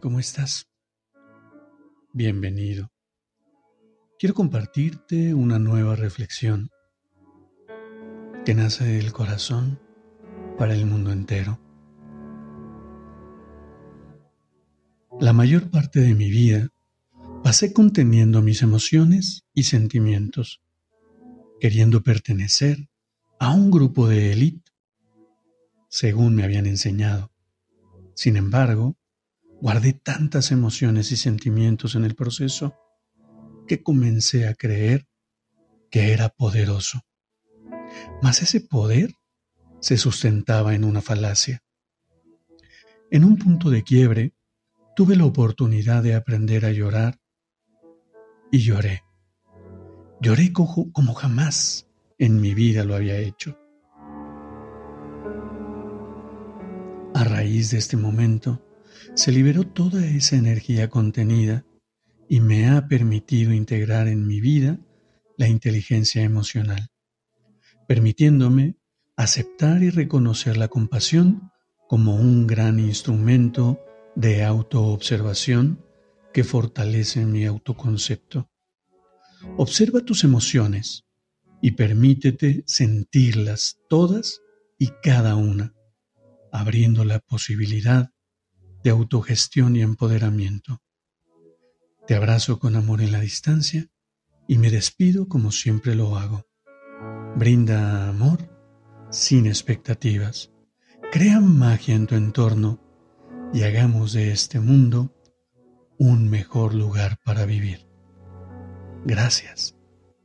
¿Cómo estás? Bienvenido. Quiero compartirte una nueva reflexión que nace del corazón para el mundo entero. La mayor parte de mi vida pasé conteniendo mis emociones y sentimientos, queriendo pertenecer a un grupo de élite, según me habían enseñado. Sin embargo, Guardé tantas emociones y sentimientos en el proceso que comencé a creer que era poderoso. Mas ese poder se sustentaba en una falacia. En un punto de quiebre, tuve la oportunidad de aprender a llorar y lloré. Lloré como jamás en mi vida lo había hecho. A raíz de este momento, se liberó toda esa energía contenida y me ha permitido integrar en mi vida la inteligencia emocional, permitiéndome aceptar y reconocer la compasión como un gran instrumento de autoobservación que fortalece mi autoconcepto. Observa tus emociones y permítete sentirlas todas y cada una, abriendo la posibilidad de autogestión y empoderamiento. Te abrazo con amor en la distancia y me despido como siempre lo hago. Brinda amor sin expectativas. Crea magia en tu entorno y hagamos de este mundo un mejor lugar para vivir. Gracias.